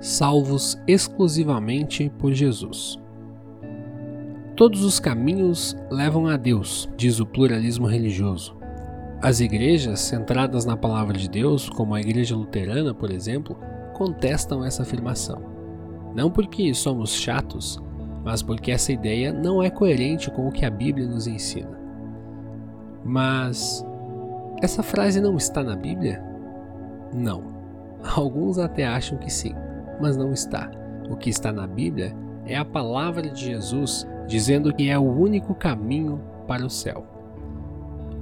salvos exclusivamente por Jesus. Todos os caminhos levam a Deus, diz o pluralismo religioso. As igrejas centradas na palavra de Deus, como a Igreja Luterana, por exemplo, contestam essa afirmação. Não porque somos chatos, mas porque essa ideia não é coerente com o que a Bíblia nos ensina. Mas essa frase não está na Bíblia? Não. Alguns até acham que sim, mas não está. O que está na Bíblia é a palavra de Jesus dizendo que é o único caminho para o céu.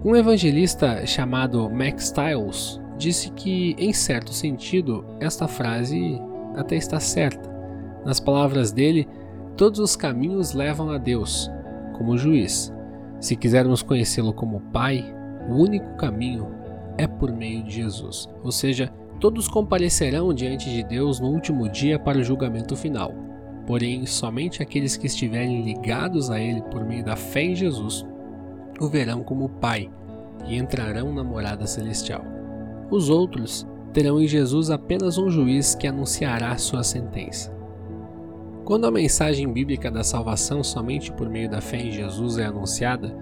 Um evangelista chamado Max Stiles disse que, em certo sentido, esta frase até está certa. Nas palavras dele, todos os caminhos levam a Deus, como juiz. Se quisermos conhecê-lo como Pai, o único caminho é por meio de Jesus. Ou seja, todos comparecerão diante de Deus no último dia para o julgamento final. Porém, somente aqueles que estiverem ligados a Ele por meio da fé em Jesus o verão como Pai e entrarão na morada celestial. Os outros terão em Jesus apenas um juiz que anunciará sua sentença. Quando a mensagem bíblica da salvação somente por meio da fé em Jesus é anunciada,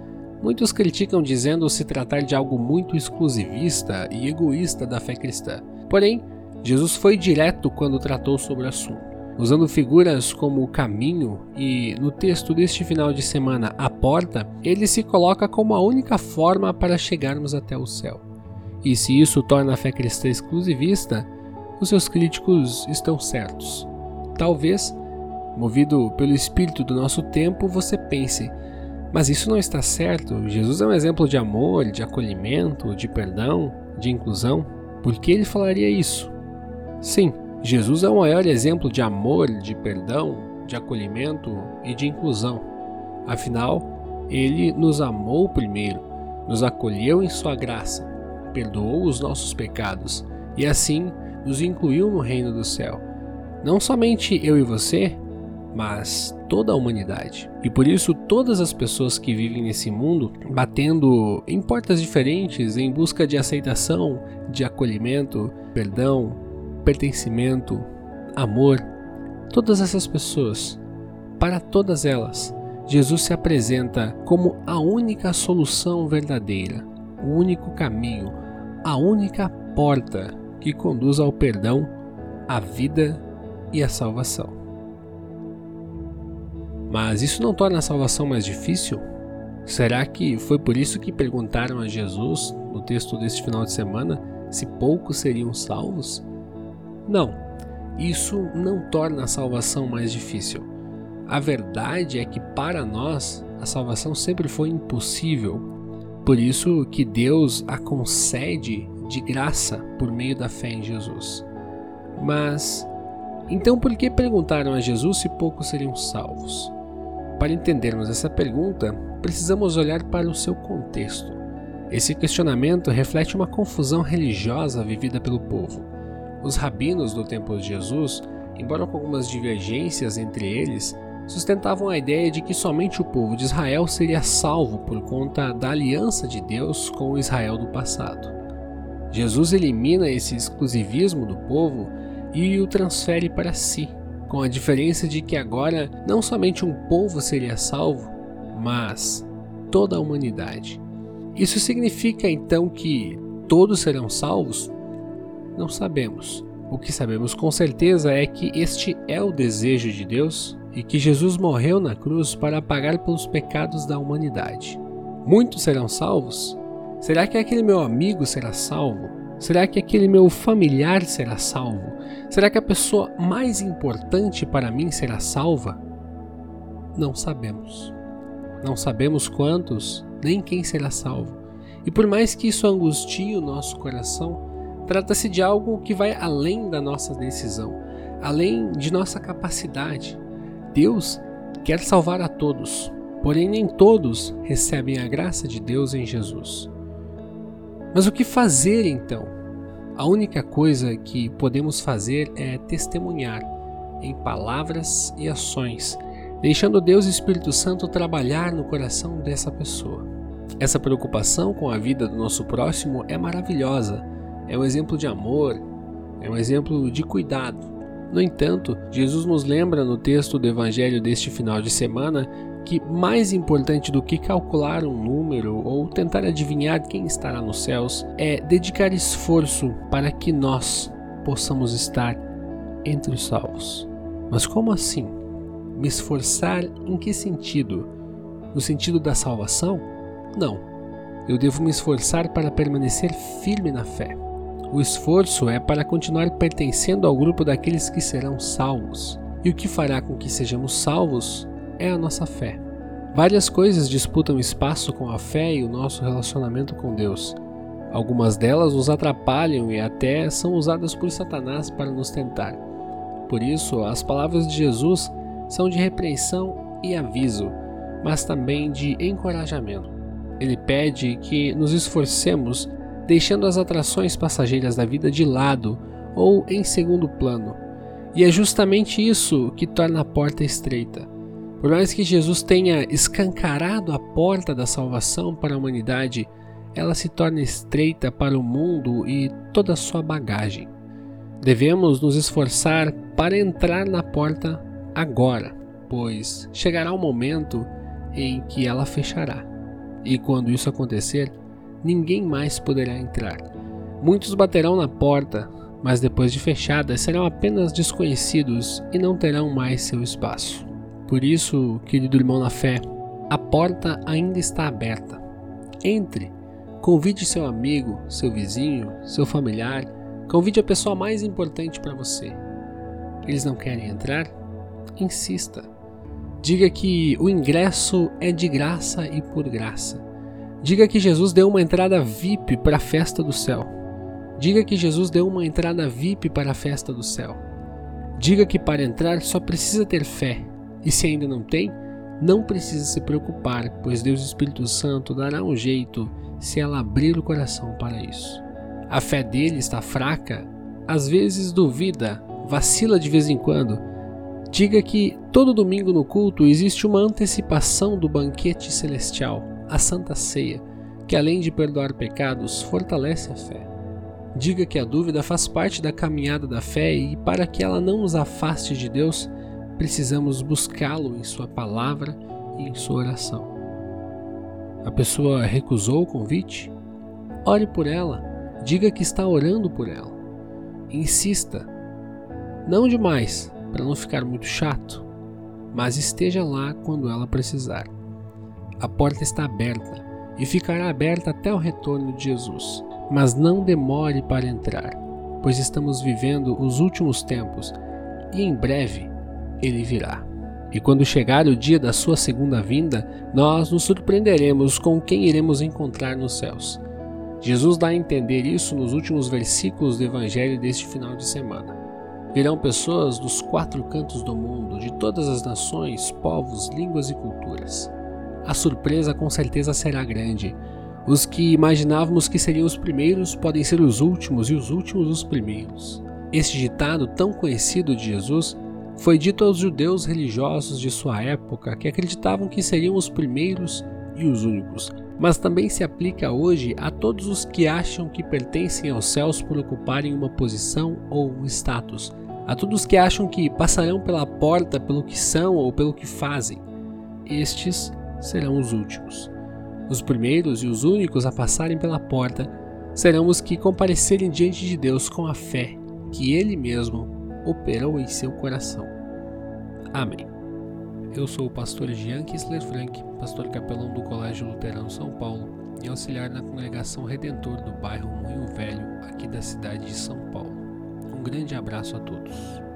muitos criticam dizendo se tratar de algo muito exclusivista e egoísta da fé cristã. Porém, Jesus foi direto quando tratou sobre o assunto. Usando figuras como o caminho e, no texto deste final de semana, a porta, ele se coloca como a única forma para chegarmos até o céu. E se isso torna a fé cristã exclusivista, os seus críticos estão certos. Talvez, movido pelo espírito do nosso tempo, você pense: mas isso não está certo? Jesus é um exemplo de amor, de acolhimento, de perdão, de inclusão. Por que ele falaria isso? Sim, Jesus é o maior exemplo de amor, de perdão, de acolhimento e de inclusão. Afinal, ele nos amou primeiro, nos acolheu em sua graça, perdoou os nossos pecados e assim nos incluiu no reino do céu. Não somente eu e você, mas toda a humanidade. E por isso, todas as pessoas que vivem nesse mundo, batendo em portas diferentes em busca de aceitação, de acolhimento, perdão, pertencimento, amor, todas essas pessoas, para todas elas, Jesus se apresenta como a única solução verdadeira, o único caminho, a única porta que conduz ao perdão, à vida e à salvação. Mas isso não torna a salvação mais difícil? Será que foi por isso que perguntaram a Jesus, no texto deste final de semana, se poucos seriam salvos? Não, isso não torna a salvação mais difícil. A verdade é que para nós a salvação sempre foi impossível. Por isso que Deus a concede de graça por meio da fé em Jesus. Mas então por que perguntaram a Jesus se poucos seriam salvos? Para entendermos essa pergunta, precisamos olhar para o seu contexto. Esse questionamento reflete uma confusão religiosa vivida pelo povo. Os rabinos do tempo de Jesus, embora com algumas divergências entre eles, sustentavam a ideia de que somente o povo de Israel seria salvo por conta da aliança de Deus com o Israel do passado. Jesus elimina esse exclusivismo do povo e o transfere para si, com a diferença de que agora não somente um povo seria salvo, mas toda a humanidade. Isso significa então que todos serão salvos? Não sabemos. O que sabemos com certeza é que este é o desejo de Deus e que Jesus morreu na cruz para pagar pelos pecados da humanidade. Muitos serão salvos? Será que aquele meu amigo será salvo? Será que aquele meu familiar será salvo? Será que a pessoa mais importante para mim será salva? Não sabemos. Não sabemos quantos, nem quem será salvo. E por mais que isso angustie o nosso coração, Trata-se de algo que vai além da nossa decisão, além de nossa capacidade. Deus quer salvar a todos, porém nem todos recebem a graça de Deus em Jesus. Mas o que fazer então? A única coisa que podemos fazer é testemunhar em palavras e ações, deixando Deus e Espírito Santo trabalhar no coração dessa pessoa. Essa preocupação com a vida do nosso próximo é maravilhosa é um exemplo de amor, é um exemplo de cuidado. No entanto, Jesus nos lembra no texto do Evangelho deste final de semana que mais importante do que calcular um número ou tentar adivinhar quem estará nos céus é dedicar esforço para que nós possamos estar entre os salvos. Mas como assim? Me esforçar em que sentido? No sentido da salvação? Não. Eu devo me esforçar para permanecer firme na fé. O esforço é para continuar pertencendo ao grupo daqueles que serão salvos. E o que fará com que sejamos salvos é a nossa fé. Várias coisas disputam espaço com a fé e o nosso relacionamento com Deus. Algumas delas nos atrapalham e até são usadas por Satanás para nos tentar. Por isso, as palavras de Jesus são de repreensão e aviso, mas também de encorajamento. Ele pede que nos esforcemos, deixando as atrações passageiras da vida de lado ou em segundo plano. E é justamente isso que torna a porta estreita. Por mais que Jesus tenha escancarado a porta da salvação para a humanidade, ela se torna estreita para o mundo e toda a sua bagagem. Devemos nos esforçar para entrar na porta agora, pois chegará o momento em que ela fechará. E quando isso acontecer, ninguém mais poderá entrar. Muitos baterão na porta, mas depois de fechada serão apenas desconhecidos e não terão mais seu espaço. Por isso, querido irmão na fé, a porta ainda está aberta. Entre, convide seu amigo, seu vizinho, seu familiar, convide a pessoa mais importante para você. Eles não querem entrar? Insista. Diga que o ingresso é de graça e por graça. Diga que Jesus deu uma entrada VIP para a festa do céu. Diga que Jesus deu uma entrada VIP para a festa do céu. Diga que para entrar só precisa ter fé e se ainda não tem, não precisa se preocupar, pois Deus Espírito Santo dará um jeito se ela abrir o coração para isso. A fé dele está fraca, às vezes duvida, vacila de vez em quando. Diga que todo domingo no culto existe uma antecipação do banquete celestial, a Santa Ceia, que além de perdoar pecados, fortalece a fé. Diga que a dúvida faz parte da caminhada da fé e, para que ela não nos afaste de Deus, precisamos buscá-lo em Sua palavra e em sua oração. A pessoa recusou o convite? Ore por ela, diga que está orando por ela. Insista, não demais, para não ficar muito chato, mas esteja lá quando ela precisar. A porta está aberta e ficará aberta até o retorno de Jesus, mas não demore para entrar, pois estamos vivendo os últimos tempos e em breve ele virá. E quando chegar o dia da sua segunda vinda, nós nos surpreenderemos com quem iremos encontrar nos céus. Jesus dá a entender isso nos últimos versículos do Evangelho deste final de semana. Virão pessoas dos quatro cantos do mundo, de todas as nações, povos, línguas e culturas. A surpresa com certeza será grande. Os que imaginávamos que seriam os primeiros podem ser os últimos e os últimos os primeiros. Este ditado tão conhecido de Jesus foi dito aos judeus religiosos de sua época que acreditavam que seriam os primeiros e os únicos, mas também se aplica hoje a todos os que acham que pertencem aos céus por ocuparem uma posição ou um status, a todos que acham que passarão pela porta pelo que são ou pelo que fazem. Estes serão os últimos. Os primeiros e os únicos a passarem pela porta serão os que comparecerem diante de Deus com a fé que Ele mesmo operou em seu coração. Amém. Eu sou o pastor Jean Kissler Frank, pastor capelão do Colégio Luterano São Paulo e auxiliar na congregação Redentor do bairro Moinho Velho, aqui da cidade de São Paulo. Um grande abraço a todos.